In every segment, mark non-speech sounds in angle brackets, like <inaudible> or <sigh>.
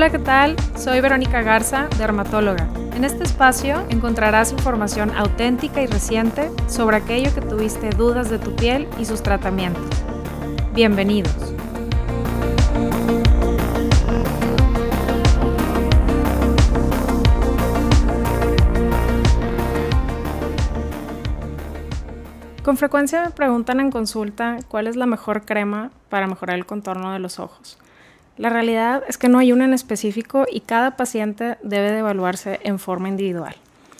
Hola, ¿qué tal? Soy Verónica Garza, dermatóloga. En este espacio encontrarás información auténtica y reciente sobre aquello que tuviste dudas de tu piel y sus tratamientos. Bienvenidos. Con frecuencia me preguntan en consulta cuál es la mejor crema para mejorar el contorno de los ojos. La realidad es que no hay una en específico y cada paciente debe de evaluarse en forma individual.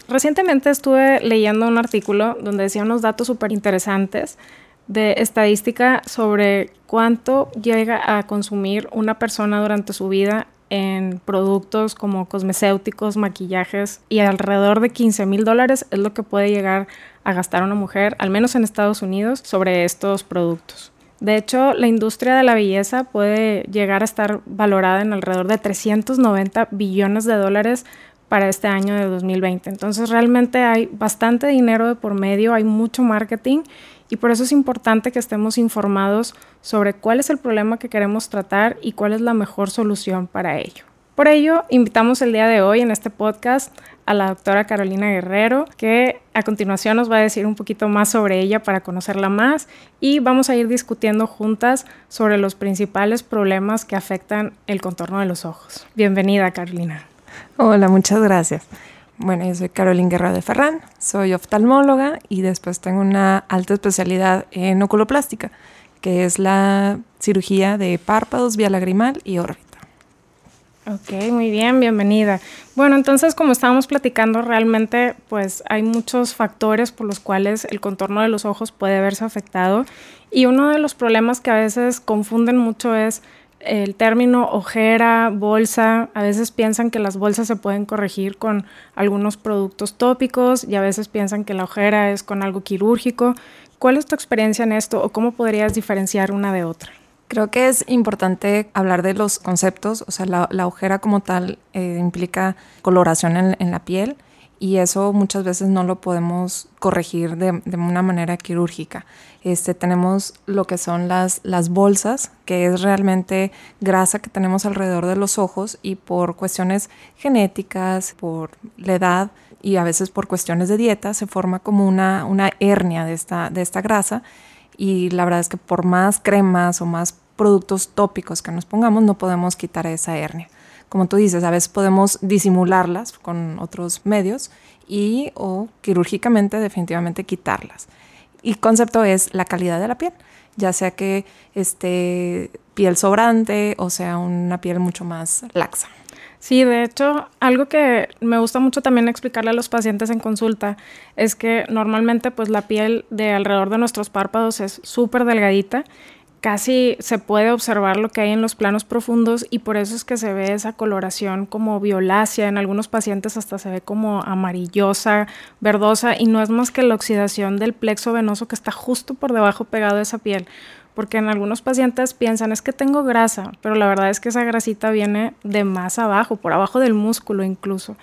Recientemente estuve leyendo un artículo donde decía unos datos súper interesantes de estadística sobre cuánto llega a consumir una persona durante su vida en productos como cosmecéuticos, maquillajes y alrededor de 15 mil dólares es lo que puede llegar a gastar una mujer, al menos en Estados Unidos, sobre estos productos. De hecho, la industria de la belleza puede llegar a estar valorada en alrededor de 390 billones de dólares para este año de 2020. Entonces realmente hay bastante dinero de por medio, hay mucho marketing y por eso es importante que estemos informados sobre cuál es el problema que queremos tratar y cuál es la mejor solución para ello. Por ello, invitamos el día de hoy en este podcast a la doctora Carolina Guerrero, que a continuación nos va a decir un poquito más sobre ella para conocerla más y vamos a ir discutiendo juntas sobre los principales problemas que afectan el contorno de los ojos. Bienvenida, Carolina. Hola, muchas gracias. Bueno, yo soy Carolina Guerrero de Ferran, soy oftalmóloga y después tengo una alta especialidad en oculoplástica, que es la cirugía de párpados, vía lagrimal y órbita. Ok, muy bien, bienvenida. Bueno, entonces como estábamos platicando, realmente pues hay muchos factores por los cuales el contorno de los ojos puede verse afectado y uno de los problemas que a veces confunden mucho es el término ojera, bolsa, a veces piensan que las bolsas se pueden corregir con algunos productos tópicos y a veces piensan que la ojera es con algo quirúrgico. ¿Cuál es tu experiencia en esto o cómo podrías diferenciar una de otra? Creo que es importante hablar de los conceptos, o sea, la, ojera como tal eh, implica coloración en, la piel y eso muchas veces no lo podemos corregir de, una manera quirúrgica. Este, tenemos lo que son las, las bolsas, que es realmente grasa que tenemos alrededor de los ojos y por cuestiones genéticas, por la edad y a veces por cuestiones de dieta, se forma como una, una hernia de esta, de esta grasa y la verdad es que por más cremas o más productos tópicos que nos pongamos no podemos quitar esa hernia. Como tú dices, a veces podemos disimularlas con otros medios y o quirúrgicamente definitivamente quitarlas. Y concepto es la calidad de la piel, ya sea que esté piel sobrante o sea una piel mucho más laxa. Sí, de hecho, algo que me gusta mucho también explicarle a los pacientes en consulta es que normalmente pues la piel de alrededor de nuestros párpados es súper delgadita. Casi se puede observar lo que hay en los planos profundos y por eso es que se ve esa coloración como violácea, en algunos pacientes hasta se ve como amarillosa, verdosa y no es más que la oxidación del plexo venoso que está justo por debajo pegado a esa piel porque en algunos pacientes piensan es que tengo grasa, pero la verdad es que esa grasita viene de más abajo, por abajo del músculo incluso.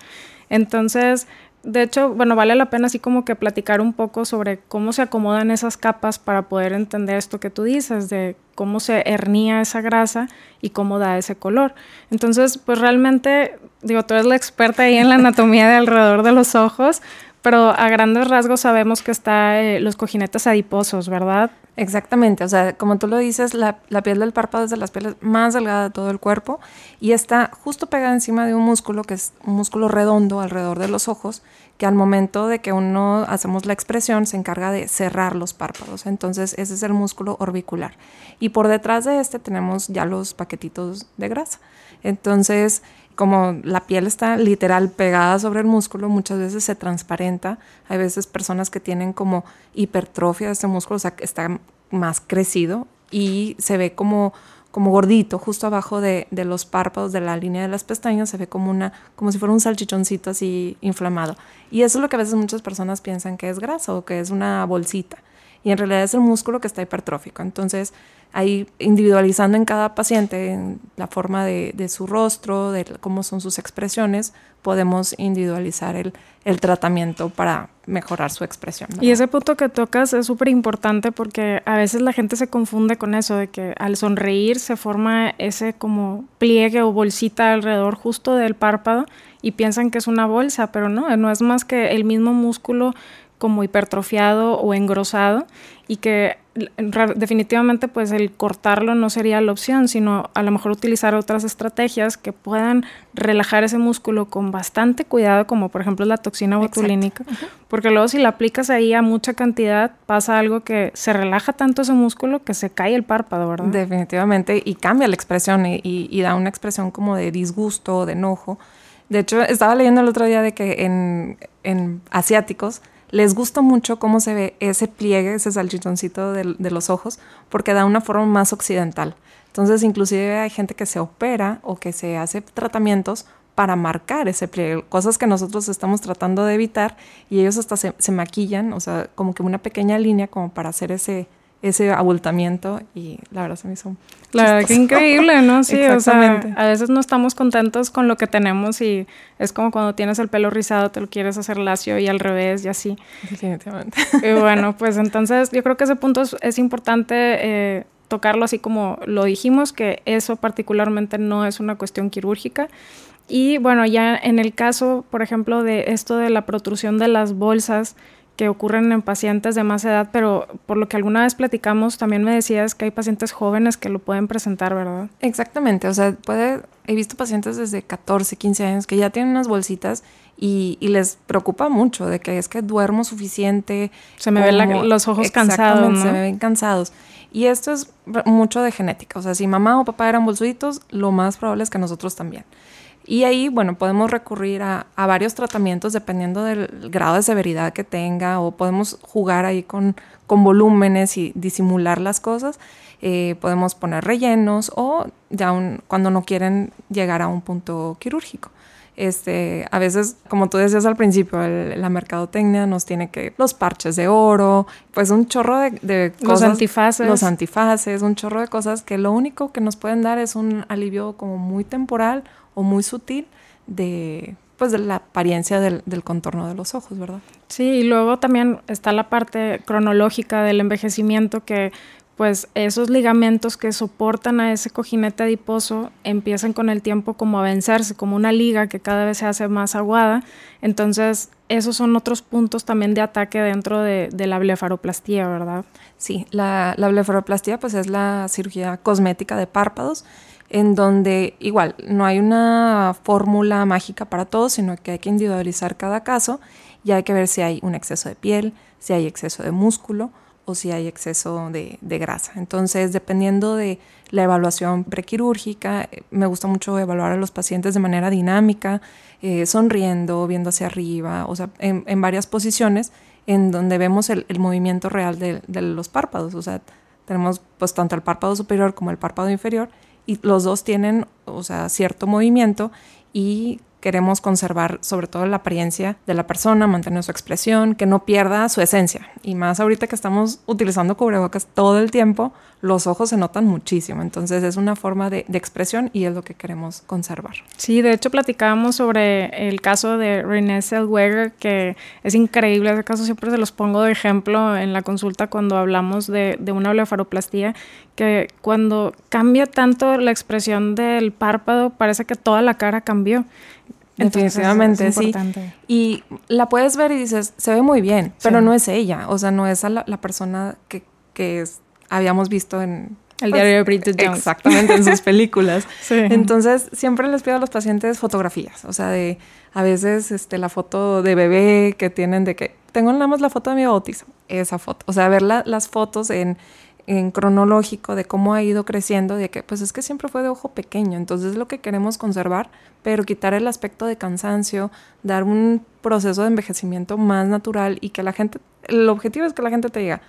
Entonces, de hecho, bueno, vale la pena así como que platicar un poco sobre cómo se acomodan esas capas para poder entender esto que tú dices, de cómo se hernía esa grasa y cómo da ese color. Entonces, pues realmente, digo, tú eres la experta ahí en la anatomía de alrededor de los ojos, pero a grandes rasgos sabemos que está eh, los cojinetes adiposos, ¿verdad? Exactamente, o sea, como tú lo dices, la, piel del párpado es de las pieles más delgada de todo el cuerpo y está justo pegada encima de un músculo que es un músculo redondo alrededor de los ojos, que al momento de que uno hacemos la expresión se encarga de cerrar los párpados. Entonces, ese es el músculo orbicular. Y por detrás de este tenemos ya los paquetitos de grasa. Entonces, como la piel está literal pegada sobre el músculo, muchas veces se transparenta. Hay veces personas que tienen como hipertrofia de este músculo, o sea, que está más crecido y se ve como, como gordito, justo abajo de, de, los párpados, de la línea de las pestañas, se ve como, una, como si fuera un salchichoncito así inflamado. Y eso es lo que a veces muchas personas piensan que es grasa o que es una bolsita. y en realidad es el músculo que está hipertrófico. Entonces, ahí individualizando en cada paciente, en la forma de, su rostro, de cómo son sus expresiones, podemos individualizar el, el tratamiento para mejorar su expresión. Y ese punto que tocas es súper importante porque a veces la gente se confunde con eso, de que al sonreír se forma ese como pliegue o bolsita alrededor justo del párpado y piensan que es una bolsa, pero no, no es más que el mismo músculo como hipertrofiado o engrosado y que definitivamente pues el cortarlo no sería la opción, sino a lo mejor utilizar otras estrategias que puedan relajar ese músculo con bastante cuidado, como por ejemplo la toxina botulínica, porque luego si la aplicas ahí a mucha cantidad pasa algo que se relaja tanto ese músculo que se cae el párpado, ¿verdad? Definitivamente, y cambia la expresión y, y da una expresión como de disgusto, de enojo. De hecho, estaba leyendo el otro día de que en, en asiáticos, les gusta mucho cómo se ve ese pliegue, ese salchichoncito de, los ojos, porque da una forma más occidental. Entonces, inclusive hay gente que se opera o que se hace tratamientos para marcar ese pliegue, cosas que nosotros estamos tratando de evitar y ellos hasta se, se maquillan, o sea, como que una pequeña línea como para hacer ese, ese abultamiento y la verdad se me hizo la verdad que increíble, ¿no? <laughs> Sí, o sea, a veces no estamos contentos con lo que tenemos y es como cuando tienes el pelo rizado te lo quieres hacer lacio y al revés y así. Definitivamente. Y <laughs> bueno, pues entonces yo creo que ese punto es, importante eh, tocarlo así como lo dijimos, que eso particularmente no es una cuestión quirúrgica. Y bueno, ya en el caso, por ejemplo, de esto de la protrusión de las bolsas, que ocurren en pacientes de más edad, pero por lo que alguna vez platicamos, también me decías que hay pacientes jóvenes que lo pueden presentar, ¿verdad? Exactamente, o sea, puede, he visto pacientes desde 14, 15 años que ya tienen unas bolsitas y, les preocupa mucho de que es que duermo suficiente. Se me ven los ojos cansados. ¿no? Se me ven cansados. Y esto es mucho de genética, o sea, si mamá o papá eran bolsuditos, lo más probable es que nosotros también. Y ahí, bueno, podemos recurrir a, varios tratamientos dependiendo del grado de severidad que tenga o podemos jugar ahí con, con volúmenes y disimular las cosas. Eh, podemos poner rellenos o ya cuando no quieren llegar a un punto quirúrgico. Este, a veces, como tú decías al principio, la mercadotecnia nos tiene que los parches de oro, pues un chorro de, de cosas. Los antifaces. Los antifaces, un chorro de cosas que lo único que nos pueden dar es un alivio como muy temporal o muy sutil de pues de la apariencia del, del, contorno de los ojos, ¿verdad? Sí, y luego también está la parte cronológica del envejecimiento que pues esos ligamentos que soportan a ese cojinete adiposo empiezan con el tiempo como a vencerse, como una liga que cada vez se hace más aguada. Entonces, esos son otros puntos también de ataque dentro de, de la blefaroplastía, ¿verdad? Sí, la, la blefaroplastía pues es la cirugía cosmética de párpados en donde igual no hay una fórmula mágica para todo, sino que hay que individualizar cada caso y hay que ver si hay un exceso de piel, si hay exceso de músculo o si hay exceso de, grasa. Entonces, dependiendo de la evaluación prequirúrgica, me gusta mucho evaluar a los pacientes de manera dinámica, eh, sonriendo, viendo hacia arriba, o sea, en, varias posiciones en donde vemos el, movimiento real de, de, los párpados. O sea, tenemos pues tanto el párpado superior como el párpado inferior y los dos tienen, o sea, cierto movimiento y queremos conservar sobre todo la apariencia de la persona, mantener su expresión, que no pierda su esencia. Y más ahorita que estamos utilizando cubrebocas todo el tiempo, los ojos se notan muchísimo. Entonces es una forma de, expresión y es lo que queremos conservar. Sí, de hecho platicábamos sobre el caso de Renée Zellweger, que es increíble. Ese caso siempre se los pongo de ejemplo en la consulta cuando hablamos de, de una blefaroplastía, que cuando cambia tanto la expresión del párpado, parece que toda la cara cambió. Definitivamente, sí. Y la puedes ver y dices, se ve muy bien, pero no es ella, o sea, no es la, persona que, que habíamos visto en... El diario de Bridget Jones. Exactamente, en sus <laughs> películas. Entonces, siempre les pido a los pacientes fotografías, o sea, de a veces este, la foto de bebé que tienen de que tengo nada más la foto de mi bautizo, esa foto, o sea, ver las fotos en en cronológico de cómo ha ido creciendo, de que pues es que siempre fue de ojo pequeño, entonces es lo que queremos conservar, pero quitar el aspecto de cansancio, dar un proceso de envejecimiento más natural y que la gente, el objetivo es que la gente te diga,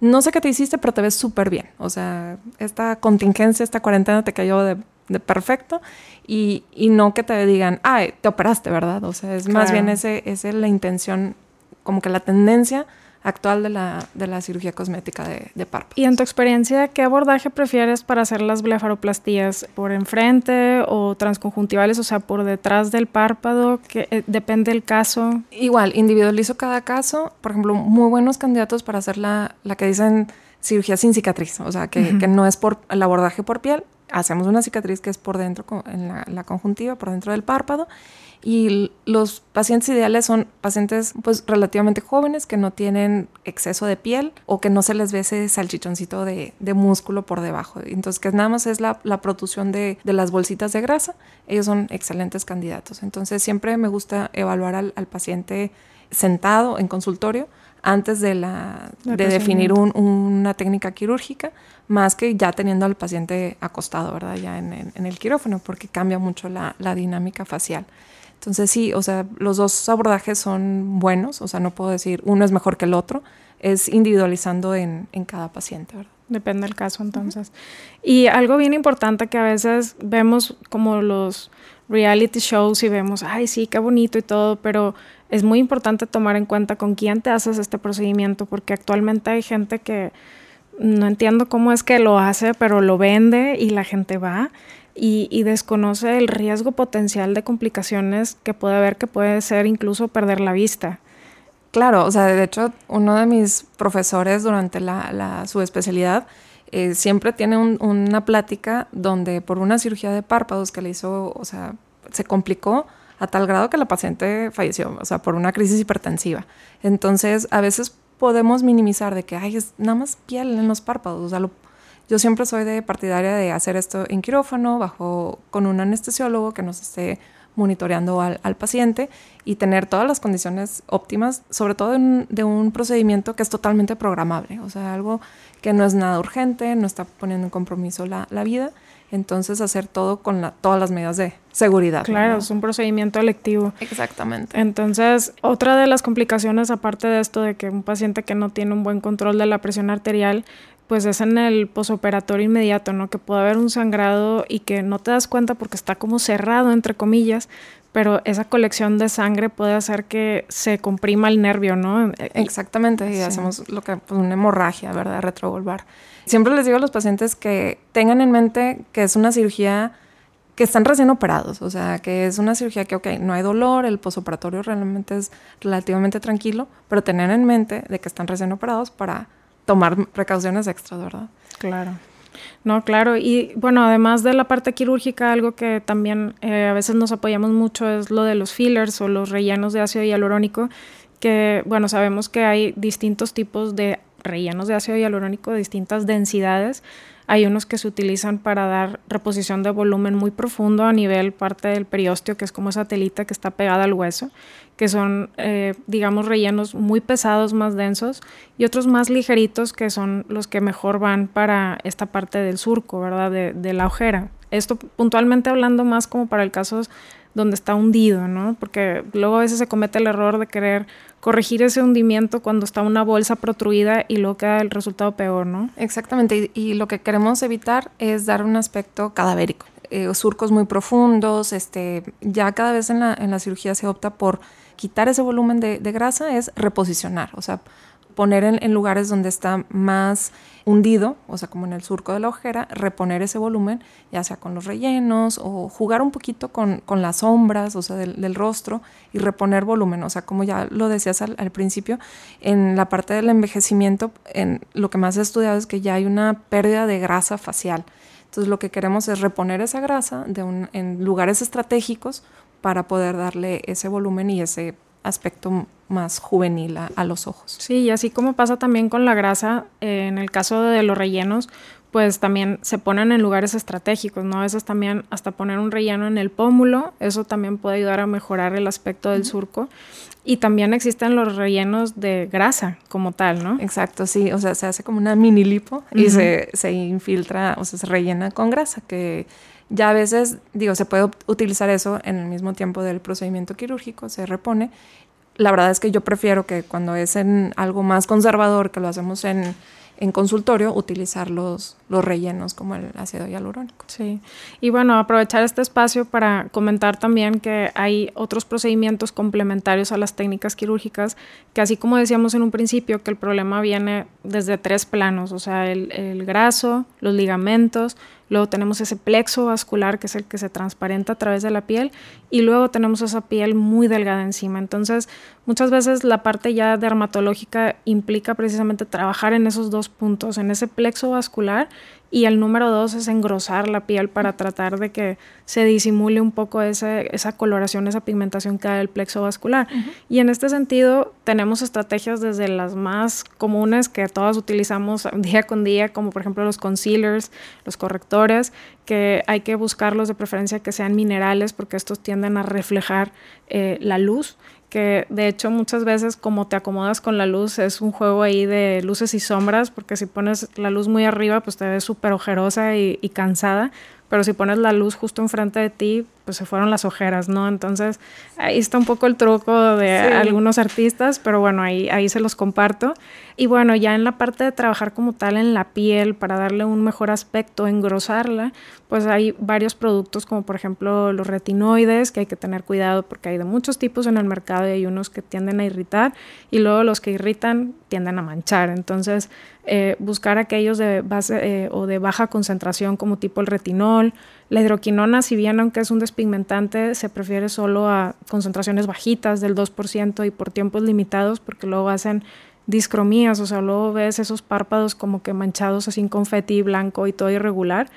no sé qué te hiciste, pero te ves súper bien, o sea, esta contingencia, esta cuarentena te cayó de, perfecto. Y, y, no que te digan, ay, te operaste, ¿verdad? O sea, es más bien ese, ese la intención, como que la tendencia actual de la, de la cirugía cosmética de, de párpados. Y en tu experiencia, ¿qué abordaje prefieres para hacer las blefaroplastías? ¿Por enfrente o transconjuntivales, o sea, por detrás del párpado? que eh, ¿Depende del caso? Igual, individualizo cada caso. Por ejemplo, muy buenos candidatos para hacer la, la que dicen cirugía sin cicatriz, o sea, que, que no es por el abordaje por piel, hacemos una cicatriz que es por dentro, en la, la, conjuntiva, por dentro del párpado. Y los pacientes ideales son pacientes pues relativamente jóvenes que no tienen exceso de piel o que no se les ve ese salchichoncito de, de músculo por debajo. Entonces, que nada más es la, la producción de, de, las bolsitas de grasa. Ellos son excelentes candidatos. Entonces, siempre me gusta evaluar al, al paciente sentado en consultorio antes de, la, de definir un, una técnica quirúrgica, más que ya teniendo al paciente acostado, ¿verdad? Ya en, en, en el quirófano, porque cambia mucho la, la, dinámica facial. Entonces sí, o sea, los dos abordajes son buenos, o sea, no puedo decir uno es mejor que el otro, es individualizando en, en cada paciente, ¿verdad? Depende del caso, entonces. Uh -huh. Y algo bien importante que a veces vemos como los reality shows y vemos, ay, sí, qué bonito y todo, pero es muy importante tomar en cuenta con quién te haces este procedimiento, porque actualmente hay gente que no entiendo cómo es que lo hace, pero lo vende y la gente va y, desconoce el riesgo potencial de complicaciones que puede haber, que puede ser incluso perder la vista. Claro, o sea, de hecho, uno de mis profesores durante la, la su especialidad eh, siempre tiene un, una plática donde por una cirugía de párpados que le hizo, o sea, se complicó a tal grado que la paciente falleció, o sea, por una crisis hipertensiva. Entonces, a veces podemos minimizar de que, ay, es nada más piel en los párpados. O sea, lo, yo siempre soy de partidaria de hacer esto en quirófano, bajo, con un anestesiólogo que nos esté monitoreando al, al paciente y tener todas las condiciones óptimas, sobre todo de un, de un, procedimiento que es totalmente programable, o sea, algo que no es nada urgente, no está poniendo en compromiso la, la vida entonces hacer todo con la, todas las medidas de seguridad. Claro, ¿no? es un procedimiento electivo. Exactamente. Entonces, otra de las complicaciones, aparte de esto de que un paciente que no tiene un buen control de la presión arterial, pues es en el posoperatorio inmediato, ¿no? Que puede haber un sangrado y que no te das cuenta porque está como cerrado, entre comillas, pero esa colección de sangre puede hacer que se comprima el nervio, ¿no? Exactamente, y sí. hacemos lo que, pues, una hemorragia, ¿verdad? Retrovolvar. Siempre les digo a los pacientes que tengan en mente que es una cirugía que están recién operados, o sea, que es una cirugía que, ok, no hay dolor, el posoperatorio realmente es relativamente tranquilo, pero tener en mente de que están recién operados para tomar precauciones extras, ¿verdad? Claro. No, claro. Y bueno, además de la parte quirúrgica, algo que también eh, a veces nos apoyamos mucho es lo de los fillers o los rellenos de ácido hialurónico, que bueno, sabemos que hay distintos tipos de rellenos de ácido hialurónico de distintas densidades. Hay unos que se utilizan para dar reposición de volumen muy profundo a nivel parte del periósteo, que es como esa telita que está pegada al hueso, que son, eh, digamos, rellenos muy pesados, más densos, y otros más ligeritos, que son los que mejor van para esta parte del surco, ¿verdad? De, de la ojera. Esto puntualmente hablando más como para el caso donde está hundido, ¿no? Porque luego a veces se comete el error de querer corregir ese hundimiento cuando está una bolsa protruida y luego queda el resultado peor, ¿no? Exactamente, y, y lo que queremos evitar es dar un aspecto cadavérico. Eh, surcos muy profundos, este, ya cada vez en la, en la cirugía se opta por quitar ese volumen de, de grasa, es reposicionar, o sea, poner en, lugares donde está más hundido, o sea, como en el surco de la ojera, reponer ese volumen, ya sea con los rellenos o jugar un poquito con, las sombras, o sea, del, rostro y reponer volumen, o sea, como ya lo decías al, principio, en la parte del envejecimiento, en lo que más he estudiado es que ya hay una pérdida de grasa facial. Entonces, lo que queremos es reponer esa grasa en lugares estratégicos para poder darle ese volumen y ese aspecto más juvenil a, a, los ojos. Sí, y así como pasa también con la grasa, eh, en el caso de los rellenos, pues también se ponen en lugares estratégicos, ¿no? A veces también hasta poner un relleno en el pómulo, eso también puede ayudar a mejorar el aspecto del surco. Y también existen los rellenos de grasa como tal, ¿no? Exacto, sí, o sea, se hace como una mini lipo uh -huh. y se, se infiltra, o sea, se rellena con grasa, que ya a veces, digo, se puede utilizar eso en el mismo tiempo del procedimiento quirúrgico, se repone. La verdad es que yo prefiero que cuando es en algo más conservador, que lo hacemos en, en consultorio utilizar los, los rellenos como el ácido hialurónico. Sí, y bueno, aprovechar este espacio para comentar también que hay otros procedimientos complementarios a las técnicas quirúrgicas, que así como decíamos en un principio, que el problema viene desde tres planos, o sea, el, el graso, los ligamentos, Luego tenemos ese plexo vascular que es el que se transparenta a través de la piel y luego tenemos esa piel muy delgada encima. Entonces, muchas veces la parte ya dermatológica implica precisamente trabajar en esos dos puntos, en ese plexo vascular y el número dos es engrosar la piel para tratar de que se disimule un poco esa, esa coloración, esa pigmentación que da el plexo vascular. Y en este sentido tenemos estrategias desde las más comunes que todas utilizamos <laughs> día con día, como por ejemplo los concealers, los correctores, que hay que buscarlos de preferencia que sean minerales porque estos tienden a reflejar eh, la luz que de hecho muchas veces como te acomodas con la luz es un juego ahí de luces y sombras, porque si pones la luz muy arriba pues te ves súper ojerosa y, y, cansada, pero si pones la luz justo enfrente de ti pues se fueron las ojeras, ¿no? Entonces ahí está un poco el truco de algunos artistas, pero bueno, ahí, ahí se los comparto. Y bueno, ya en la parte de trabajar como tal en la piel para darle un mejor aspecto, engrosarla, pues hay varios productos como por ejemplo los retinoides, que hay que tener cuidado porque hay de muchos tipos en el mercado y hay unos que tienden a irritar y luego los que irritan tienden a manchar. Entonces, eh, buscar aquellos de base eh, o de baja concentración como tipo el retinol, la hidroquinona, si bien aunque es un despigmentante, se prefiere solo a concentraciones bajitas del 2% y por tiempos limitados porque luego hacen discromías, o sea, luego ves esos párpados como que manchados así en confeti blanco y todo irregular.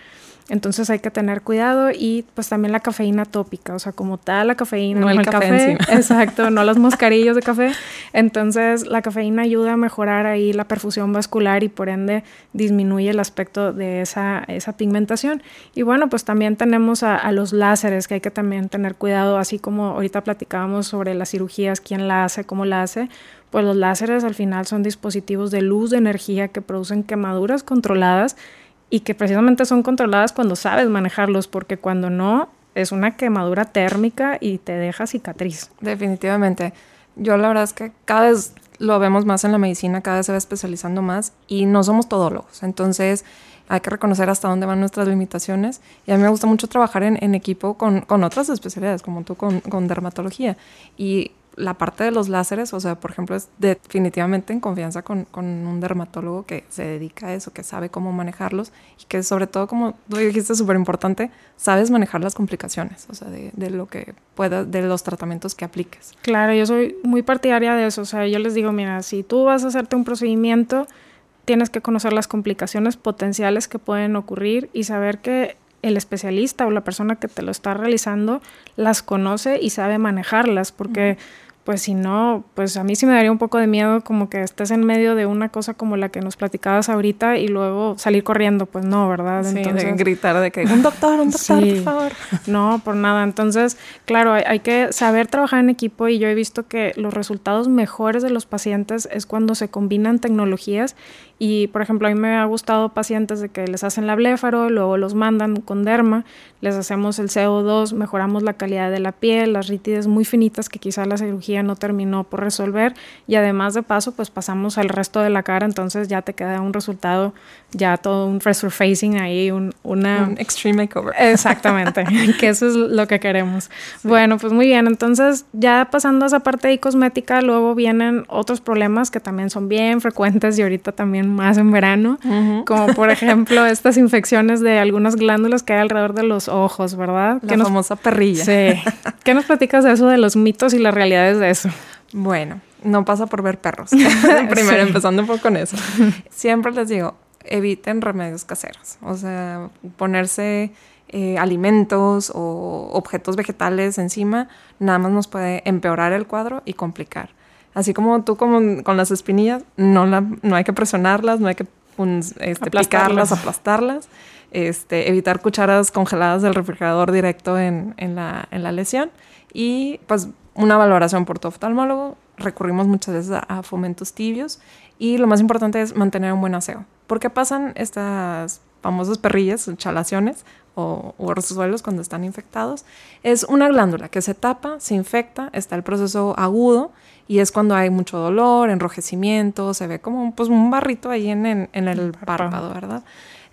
Entonces hay que tener cuidado y pues también la cafeína tópica, o sea, como tal la cafeína, no, el, café, <laughs> exacto, no los mascarillos de café. Entonces la cafeína ayuda a mejorar ahí la perfusión vascular y por ende disminuye el aspecto de esa, esa pigmentación. Y bueno, pues también tenemos a, a, los láseres que hay que también tener cuidado, así como ahorita platicábamos sobre las cirugías, quién la hace, cómo la hace. Pues los láseres al final son dispositivos de luz, de energía que producen quemaduras controladas y que precisamente son controladas cuando sabes manejarlos, porque cuando no, es una quemadura térmica y te deja cicatriz. Definitivamente. Yo la verdad es que cada vez lo vemos más en la medicina, cada vez se va especializando más y no somos todólogos. Entonces hay que reconocer hasta dónde van nuestras limitaciones. Y a mí me gusta mucho trabajar en, en equipo con, con, otras especialidades, como tú con, con dermatología. Y la parte de los láseres, o sea, por ejemplo, es definitivamente en confianza con, con, un dermatólogo que se dedica a eso, que sabe cómo manejarlos y que sobre todo, como tú dijiste, súper importante, sabes manejar las complicaciones, o sea, de, de lo que puedas, de los tratamientos que apliques. Claro, yo soy muy partidaria de eso, o sea, yo les digo, mira, si tú vas a hacerte un procedimiento, tienes que conocer las complicaciones potenciales que pueden ocurrir y saber que el especialista o la persona que te lo está realizando las conoce y sabe manejarlas, porque... pues si no, pues a mí sí me daría un poco de miedo como que estés en medio de una cosa como la que nos platicabas ahorita y luego salir corriendo, pues no, ¿verdad? Sí, Entonces, de gritar de que un doctor, un doctor, sí, por favor. <laughs> No, por nada. Entonces, claro, hay, hay, que saber trabajar en equipo y yo he visto que los resultados mejores de los pacientes es cuando se combinan tecnologías y, por ejemplo, a mí me ha gustado pacientes de que les hacen la bléfaro, luego los mandan con derma, les hacemos el CO2, mejoramos la calidad de la piel, las rítides muy finitas que quizá la cirugía no terminó por resolver y además de paso pues pasamos al resto de la cara, entonces ya te queda un resultado, ya todo un resurfacing ahí, un, una... Un extreme makeover. Exactamente, <laughs> que eso es lo que queremos. Sí. Bueno, pues muy bien, entonces ya pasando a esa parte ahí cosmética, luego vienen otros problemas que también son bien frecuentes y ahorita también más en verano, uh -huh. como por <laughs> ejemplo estas infecciones de algunas glándulas que hay alrededor de los ojos, ¿verdad? La famosa nos... perrilla. Sí. <laughs> ¿Qué nos platicas de eso, de los mitos y las realidades de eso? Bueno, no pasa por ver perros. <laughs> Primero, sí. empezando un poco con eso. Siempre les digo, eviten remedios caseros. O sea, ponerse eh, alimentos o objetos vegetales encima, nada más nos puede empeorar el cuadro y complicar. Así como tú como con las espinillas, no, la, no hay que presionarlas, no hay que un, este, aplastarlas. picarlas, aplastarlas. Este, evitar cucharas congeladas del refrigerador directo en, en, la, en la lesión. Y pues una valoración por tu oftalmólogo. Recurrimos muchas veces a, a, fomentos tibios y lo más importante es mantener un buen aseo. ¿Por qué pasan estas famosas perrillas, chalaciones o, o rosazuelos cuando están infectados. Es una glándula que se tapa, se infecta, está el proceso agudo y es cuando hay mucho dolor, enrojecimiento, se ve como pues, un barrito ahí en, en, el párpado, ¿verdad?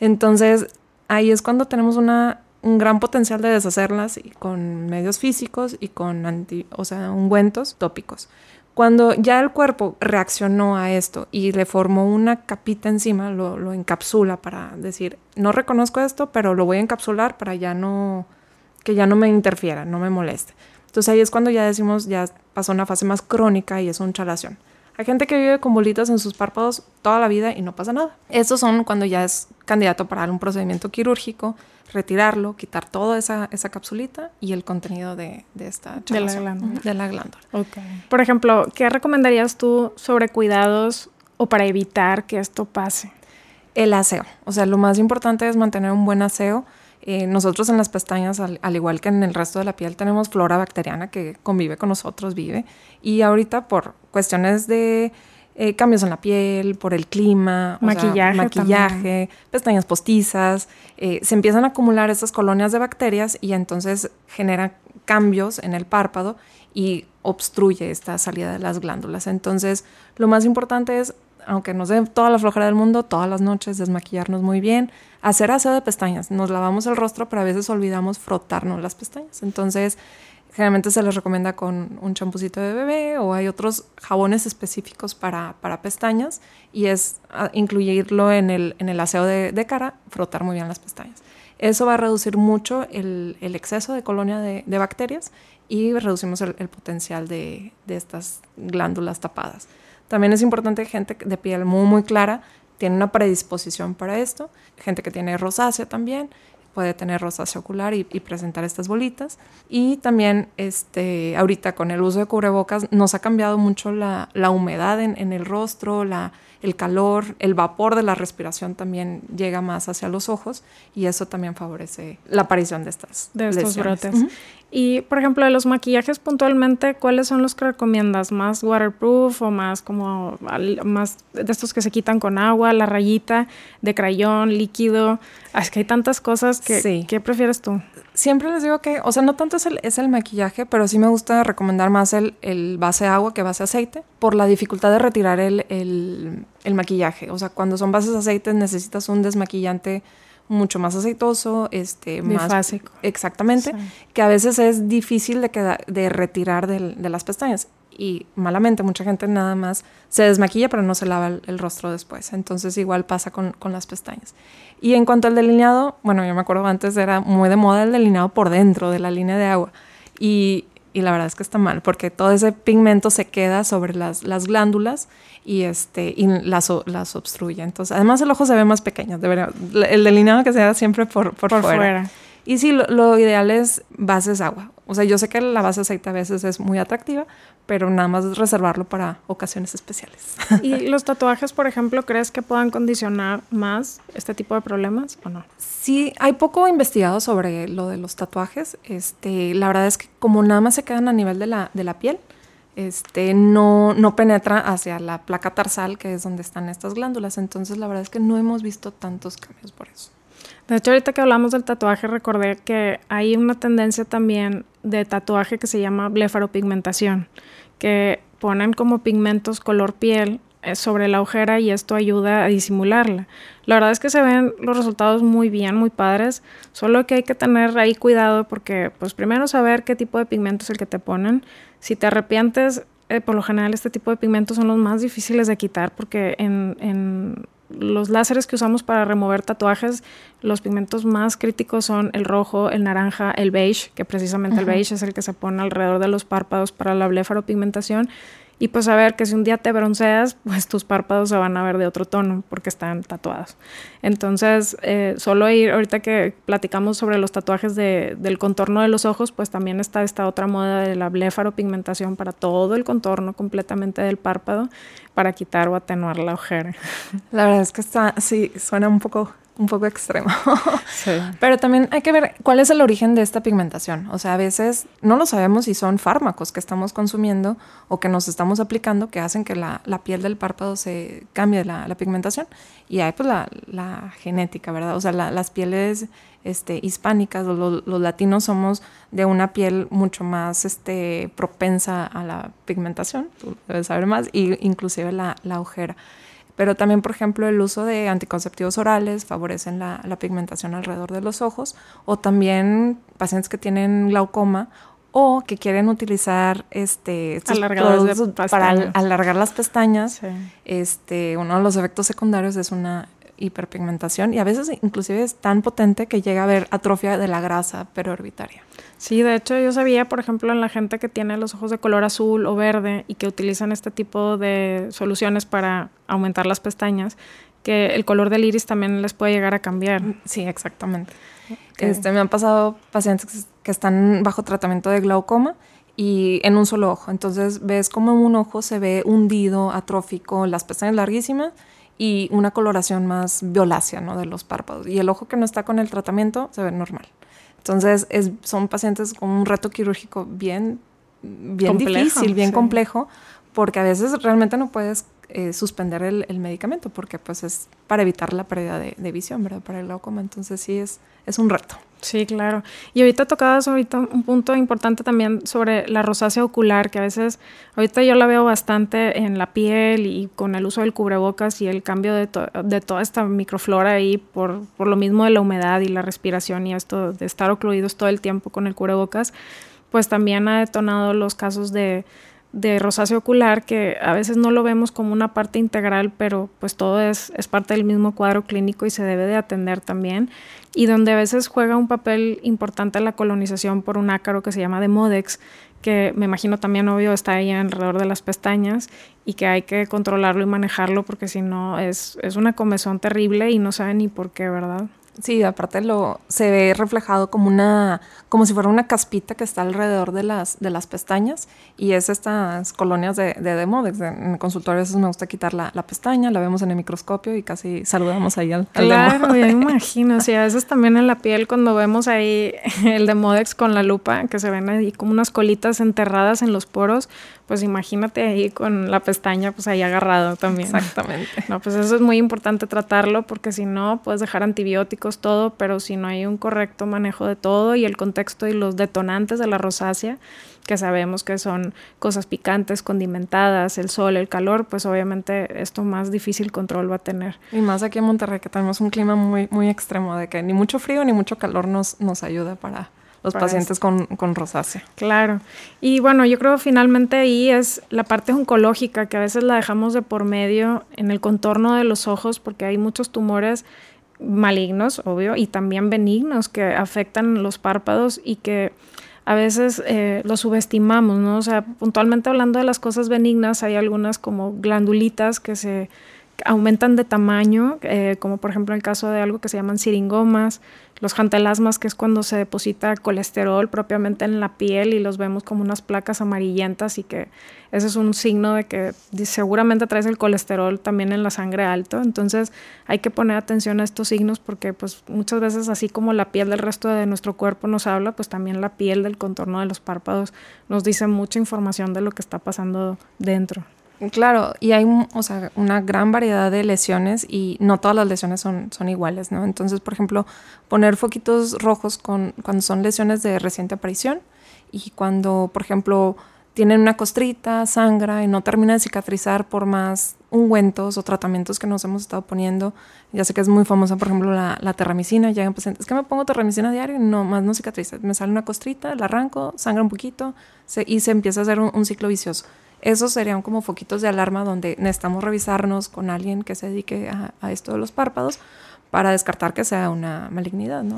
Entonces, ahí es cuando tenemos una, un gran potencial de deshacerlas y con medios físicos y con anti, o sea, ungüentos tópicos. Cuando ya el cuerpo reaccionó a esto y le formó una capita encima, lo, lo, encapsula para decir, no reconozco esto, pero lo voy a encapsular para ya no, que ya no me interfiera, no me moleste. Entonces ahí es cuando ya decimos, ya pasó una fase más crónica y es un chalación. Hay gente que vive con bolitas en sus párpados toda la vida y no pasa nada. Estos son cuando ya es candidato para un procedimiento quirúrgico, retirarlo, quitar toda esa, esa capsulita y el contenido de, de esta de la glándula. De la glándula. Okay. Por ejemplo, ¿qué recomendarías tú sobre cuidados o para evitar que esto pase? El aseo. O sea, lo más importante es mantener un buen aseo. Eh, nosotros en las pestañas, al, al, igual que en el resto de la piel, tenemos flora bacteriana que convive con nosotros, vive. Y ahorita por cuestiones de eh, cambios en la piel, por el clima, maquillaje, sea, maquillaje pestañas postizas, eh, se empiezan a acumular estas colonias de bacterias y entonces genera cambios en el párpado y obstruye esta salida de las glándulas. Entonces, lo más importante es, aunque nos dé toda la flojera del mundo, todas las noches desmaquillarnos muy bien, hacer aseo de pestañas. Nos lavamos el rostro, pero a veces olvidamos frotarnos las pestañas. Entonces, Generalmente se les recomienda con un champucito de bebé o hay otros jabones específicos para, para pestañas y es ah, incluirlo en el, en el aseo de, cara, frotar muy bien las pestañas. Eso va a reducir mucho el, exceso de colonia de, de, bacterias y reducimos el, el potencial de, de, estas glándulas tapadas. También es importante gente de piel muy, muy clara, tiene una predisposición para esto, gente que tiene rosácea también puede tener rosácea ocular y, presentar estas bolitas. Y también este, ahorita con el uso de cubrebocas nos ha cambiado mucho la, la humedad en, en, el rostro, la, el calor, el vapor de la respiración también llega más hacia los ojos y eso también favorece la aparición de estas de estos lesiones. brotes. Uh -huh. Y por ejemplo, de los maquillajes puntualmente, ¿cuáles son los que recomiendas? ¿Más waterproof o más como más de estos que se quitan con agua, la rayita de crayón, líquido? Es que hay tantas cosas que sí. ¿qué prefieres tú? Siempre les digo que, o sea, no tanto es el, es el maquillaje, pero sí me gusta recomendar más el, el base agua que base aceite por la dificultad de retirar el, el, el maquillaje. O sea, cuando son bases aceite necesitas un desmaquillante mucho más aceitoso, este, Bifásico. más exactamente, sí. que a veces es difícil de, queda, de retirar de, de, las pestañas y malamente mucha gente nada más se desmaquilla pero no se lava el, el rostro después, entonces igual pasa con, con, las pestañas. Y en cuanto al delineado, bueno, yo me acuerdo antes era muy de moda el delineado por dentro de la línea de agua y, y la verdad es que está mal porque todo ese pigmento se queda sobre las, las glándulas y, este, y las, las obstruye. Entonces, además el ojo se ve más pequeño, debería, el delineado que sea siempre por, por, por fuera. fuera. Y sí, lo, lo, ideal es bases agua. O sea, yo sé que la base aceite a veces es muy atractiva, pero nada más reservarlo para ocasiones especiales. <laughs> ¿Y los tatuajes, por ejemplo, crees que puedan condicionar más este tipo de problemas o no? Sí, hay poco investigado sobre lo de los tatuajes. Este, la verdad es que como nada más se quedan a nivel de la, de la piel, este, no, no penetra hacia la placa tarsal, que es donde están estas glándulas. Entonces, la verdad es que no hemos visto tantos cambios por eso. De hecho, ahorita que hablamos del tatuaje, recordé que hay una tendencia también de tatuaje que se llama blefaropigmentación, que ponen como pigmentos color piel eh, sobre la ojera y esto ayuda a disimularla. La verdad es que se ven los resultados muy bien, muy padres, solo que hay que tener ahí cuidado porque, pues primero saber qué tipo de pigmento es el que te ponen. Si te arrepientes, eh, por lo general este tipo de pigmentos son los más difíciles de quitar porque en, en los láseres que usamos para remover tatuajes, los pigmentos más críticos son el rojo, el naranja, el beige, que precisamente el beige es el que se pone alrededor de los párpados para la blefaropigmentación. Y pues saber que si un día te bronceas, pues tus párpados se van a ver de otro tono porque están tatuados. Entonces, eh, solo ir, ahorita que platicamos sobre los tatuajes de, del contorno de los ojos, pues también está esta otra moda de la blefaropigmentación para todo el contorno completamente del párpado para quitar o atenuar la ojera. La verdad es que está, sí, suena un poco un poco extremo. <laughs> Pero también hay que ver cuál es el origen de esta pigmentación. O sea, a veces no lo sabemos si son fármacos que estamos consumiendo o que nos estamos aplicando que hacen que la, piel del párpado se cambie la, pigmentación. Y hay pues la, genética, ¿verdad? O sea, las pieles este, hispánicas, los, los, latinos somos de una piel mucho más este, propensa a la pigmentación, tú debes saber más, y inclusive la, la ojera. Pero también, por ejemplo, el uso de anticonceptivos orales favorecen la, pigmentación alrededor de los ojos o también pacientes que tienen glaucoma o que quieren utilizar este para alargar las pestañas. Este, uno de los efectos secundarios es una hiperpigmentación y a veces inclusive es tan potente que llega a haber atrofia de la grasa perorbitaria. Sí, de hecho yo sabía, por ejemplo, en la gente que tiene los ojos de color azul o verde y que utilizan este tipo de soluciones para aumentar las pestañas, que el color del iris también les puede llegar a cambiar. Sí, exactamente. Este, me han pasado pacientes que están bajo tratamiento de glaucoma y en un solo ojo. Entonces ves como en un ojo se ve hundido, atrófico, las pestañas larguísimas y una coloración más violácea ¿no? de los párpados. Y el ojo que no está con el tratamiento se ve normal. Entonces es, son pacientes con un reto quirúrgico bien, bien difícil, bien complejo, porque a veces realmente no puedes eh, suspender el, medicamento, porque pues es para evitar la pérdida de, de visión, ¿verdad? Para el glaucoma. Entonces sí es, es un reto. Sí, claro. Y ahorita tocabas ahorita un punto importante también sobre la rosácea ocular, que a veces, ahorita yo la veo bastante en la piel y con el uso del cubrebocas y el cambio de, de toda esta microflora ahí por, por, lo mismo de la humedad y la respiración y esto de estar ocluidos todo el tiempo con el cubrebocas, pues también ha detonado los casos de de rosácea ocular que a veces no lo vemos como una parte integral, pero pues todo es, es parte del mismo cuadro clínico y se debe de atender también. Y donde a veces juega un papel importante la colonización por un ácaro que se llama Demodex, que me imagino también obvio está ahí alrededor de las pestañas y que hay que controlarlo y manejarlo porque si no es, es una comezón terrible y no sabe ni por qué, ¿verdad? Sí, aparte lo se ve reflejado como una como si fuera una caspita que está alrededor de las de las pestañas y es estas colonias de, de Demodex. En el consultorio a veces me gusta quitar la, pestaña, la vemos en el microscopio y casi saludamos ahí al, al Claro, me <laughs> imagino. Sí, a veces también en la piel cuando vemos ahí <laughs> el Demodex con la lupa, que se ven ahí como unas colitas enterradas en los poros, pues imagínate ahí con la pestaña pues ahí agarrado también. Exactamente. No, pues eso es muy importante tratarlo porque si no puedes dejar antibióticos, todo, pero si no hay un correcto manejo de todo y el contexto y los detonantes de la rosácea, que sabemos que son cosas picantes, condimentadas, el sol, el calor, pues obviamente esto más difícil control va a tener. Y más aquí en Monterrey que tenemos un clima muy, muy extremo, de que ni mucho frío ni mucho calor nos, nos ayuda para los pacientes con, con, rosácea. Claro. Y bueno, yo creo finalmente ahí es la parte oncológica, que a veces la dejamos de por medio en el contorno de los ojos, porque hay muchos tumores malignos, obvio, y también benignos que afectan los párpados y que a veces eh, los subestimamos, ¿no? O sea, puntualmente hablando de las cosas benignas, hay algunas como glandulitas que se aumentan de tamaño, eh, como por ejemplo en el caso de algo que se llaman siringomas, los jantelasmas, que es cuando se deposita colesterol propiamente en la piel y los vemos como unas placas amarillentas y que ese es un signo de que seguramente traes el colesterol también en la sangre alto. Entonces hay que poner atención a estos signos porque pues muchas veces así como la piel del resto de nuestro cuerpo nos habla, pues también la piel del contorno de los párpados nos dice mucha información de lo que está pasando dentro. Claro, y hay o sea, una gran variedad de lesiones y no todas las lesiones son, son iguales, ¿no? Entonces, por ejemplo, poner foquitos rojos con, cuando son lesiones de reciente aparición y cuando, por ejemplo, tienen una costrita, sangra y no termina de cicatrizar por más ungüentos o tratamientos que nos hemos estado poniendo. Ya sé que es muy famosa, por ejemplo, la, la terramicina. Llegan pacientes, es que me pongo terramicina diario y no, más no cicatriza. Me sale una costrita, la arranco, sangra un poquito y se empieza a hacer un ciclo vicioso. Esos serían como foquitos de alarma donde necesitamos revisarnos con alguien que se dedique a, esto de los párpados para descartar que sea una malignidad. ¿no?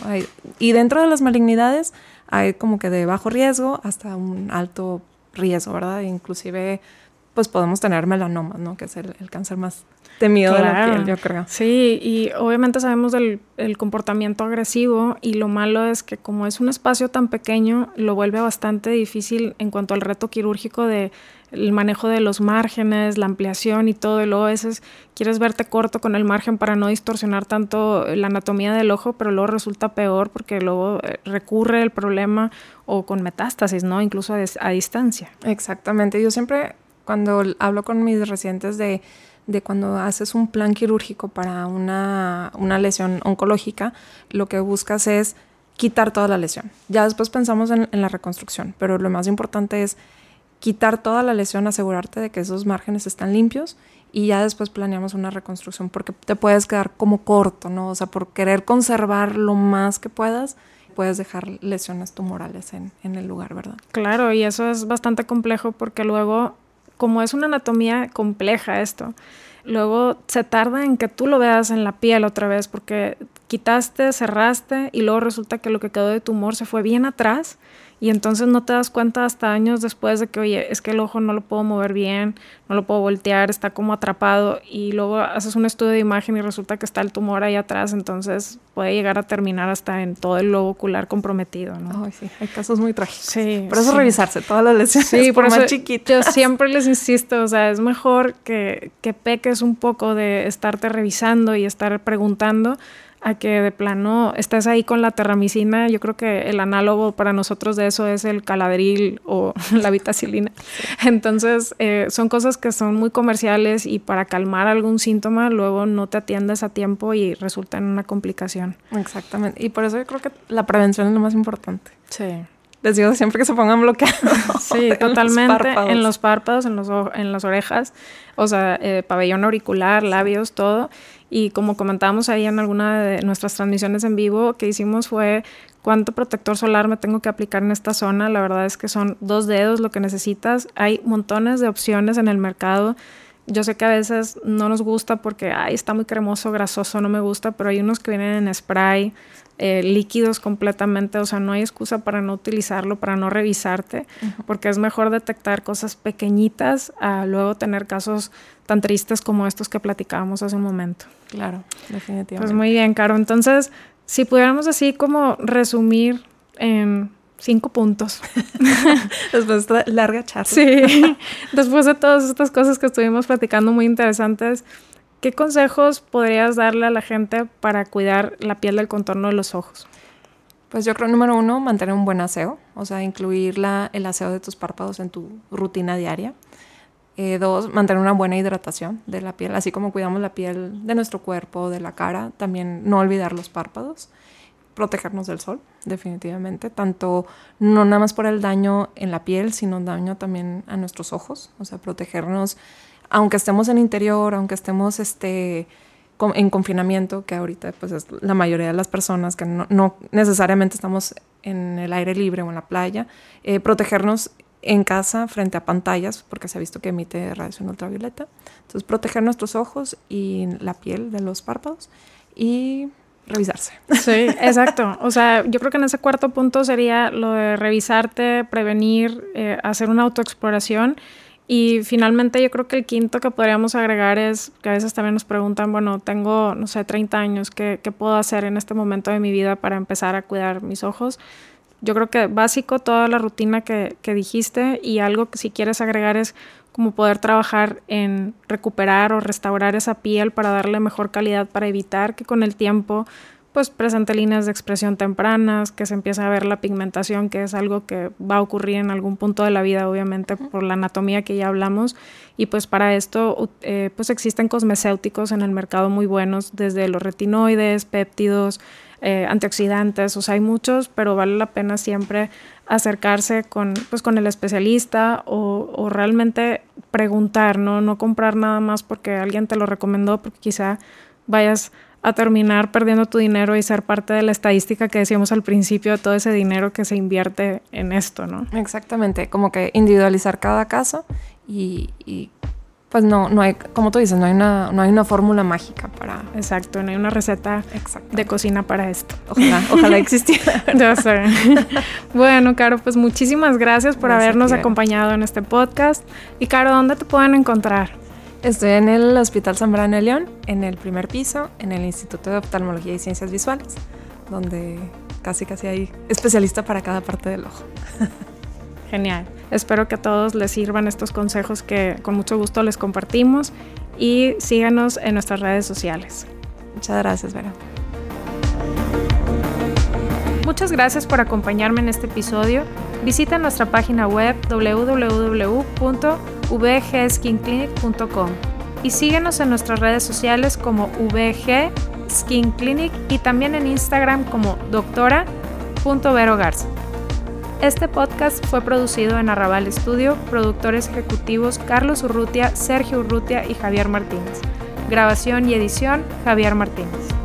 y dentro de las malignidades hay como que de bajo riesgo hasta un alto riesgo, ¿verdad? Inclusive pues podemos tener melanomas, ¿no? Que es el, cáncer más temido de la piel, yo creo. Sí, y obviamente sabemos del el comportamiento agresivo y lo malo es que como es un espacio tan pequeño, lo vuelve bastante difícil en cuanto al reto quirúrgico de el manejo de los márgenes, la ampliación y todo, y luego a veces quieres verte corto con el margen para no distorsionar tanto la anatomía del ojo, pero luego resulta peor porque luego eh, recurre el problema o con metástasis, ¿no? Incluso a, distancia. Exactamente. Yo siempre cuando hablo con mis residentes de, de cuando haces un plan quirúrgico para una, una lesión oncológica, lo que buscas es quitar toda la lesión. Ya después pensamos en, en la reconstrucción, pero lo más importante es quitar toda la lesión, asegurarte de que esos márgenes están limpios y ya después planeamos una reconstrucción porque te puedes quedar como corto, ¿no? O sea, por querer conservar lo más que puedas, puedes dejar lesiones tumorales en, en el lugar, ¿verdad? Claro, y eso es bastante complejo porque luego, como es una anatomía compleja esto, luego se tarda en que tú lo veas en la piel otra vez porque quitaste, cerraste y luego resulta que lo que quedó de tumor se fue bien atrás y entonces no te das cuenta hasta años después de que, oye, es que el ojo no lo puedo mover bien, no lo puedo voltear, está como atrapado y luego haces un estudio de imagen y resulta que está el tumor ahí atrás, entonces puede llegar a terminar hasta en todo el lobo ocular comprometido, ¿no? Ay, sí, hay casos muy trágicos. Sí. Por eso revisarse todas las lesiones sí, por, más chiquitas. Yo siempre les insisto, o sea, es mejor que, que peques un poco de estarte revisando y estar preguntando a que de plano estés ahí con la terramicina. Yo creo que el análogo para nosotros de eso es el caladril o <laughs> la vitacilina. Entonces, eh, son cosas que son muy comerciales y para calmar algún síntoma, luego no te atiendes a tiempo y resulta en una complicación. Exactamente. Y por eso yo creo que la prevención es lo más importante. Sí. Les digo siempre que se pongan bloqueados. <laughs> Sí, <laughs> totalmente. en los párpados, en, los, en las orejas, o sea, eh, pabellón auricular, labios, todo. Y como comentábamos ahí en alguna de nuestras transmisiones en vivo, que hicimos fue cuánto protector solar me tengo que aplicar en esta zona. La verdad es que son dos dedos lo que necesitas. Hay montones de opciones en el mercado. Yo sé que a veces no nos gusta porque, ay, está muy cremoso, grasoso, no me gusta, pero hay unos que vienen en spray, eh, líquidos completamente, o sea, no hay excusa para no utilizarlo, para no revisarte, porque es mejor detectar cosas pequeñitas a luego tener casos tan tristes como estos que platicábamos hace un momento. Claro, definitivamente. Pues muy bien, Caro. Entonces, si pudiéramos así como resumir en cinco puntos. <laughs> <laughs> Después de esta larga charla. Sí, <laughs> después de todas estas cosas que estuvimos platicando muy interesantes, ¿Qué consejos podrías darle a la gente para cuidar la piel del contorno de los ojos? Pues yo creo, número uno, mantener un buen aseo, o sea, incluir el aseo de tus párpados en tu rutina diaria. Eh, dos, mantener una buena hidratación de la piel, así como cuidamos la piel de nuestro cuerpo, de la cara, también no olvidar los párpados. Protegernos del sol, definitivamente, tanto no nada más por el daño en la piel, sino daño también a nuestros ojos, o sea, protegernos aunque estemos en interior, aunque estemos este, en confinamiento, que ahorita pues es la mayoría de las personas que no, necesariamente estamos en el aire libre o en la playa, eh, protegernos en casa frente a pantallas, porque se ha visto que emite radiación ultravioleta. Entonces, proteger nuestros ojos y la piel de los párpados y revisarse. Sí, <laughs> exacto. O sea, yo creo que en ese cuarto punto sería lo de revisarte, prevenir, eh, hacer una autoexploración y finalmente yo creo que el quinto que podríamos agregar es que a veces también nos preguntan, bueno, tengo, no sé, 30 años, ¿qué, qué puedo hacer en este momento de mi vida para empezar a cuidar mis ojos? Yo creo que básico toda la rutina que, que dijiste y algo que si quieres agregar es como poder trabajar en recuperar o restaurar esa piel para darle mejor calidad, para evitar que con el tiempo pues presente líneas de expresión tempranas, que se empieza a ver la pigmentación, que es algo que va a ocurrir en algún punto de la vida, obviamente, por la anatomía que ya hablamos. Y pues para esto, eh, pues existen cosmecéuticos en el mercado muy buenos, desde los retinoides, péptidos, eh, antioxidantes, o sea, hay muchos, pero vale la pena siempre acercarse con, pues, con el especialista o, realmente preguntar, ¿no? No comprar nada más porque alguien te lo recomendó, porque quizá vayas a terminar perdiendo tu dinero y ser parte de la estadística que decíamos al principio de todo ese dinero que se invierte en esto, ¿no? Exactamente, como que individualizar cada caso y, Pues no, no hay, como tú dices, no hay una, no hay una fórmula mágica para. Exacto, no hay una receta de cocina para esto. Ojalá, ojalá <laughs> existiera. ya sé. bueno, Caro, pues muchísimas gracias por habernos acompañado en este podcast. Y Caro, ¿dónde te pueden encontrar? Estoy en el Hospital Zambrano de León, en el primer piso, en el Instituto de Oftalmología y Ciencias Visuales, donde casi casi hay especialista para cada parte del ojo. <laughs> Genial. Espero que a todos les sirvan estos consejos que con mucho gusto les compartimos y síganos en nuestras redes sociales. Muchas gracias, Vera. Muchas gracias por acompañarme en este episodio. Visita nuestra página web www.vgskinclinic.com y síguenos en nuestras redes sociales como VG Skin Clinic y también en Instagram como doctora.verogarza. Este podcast fue producido en Arrabal Studio, productores ejecutivos Carlos Urrutia, Sergio Urrutia y Javier Martínez. Grabación y edición Javier Martínez.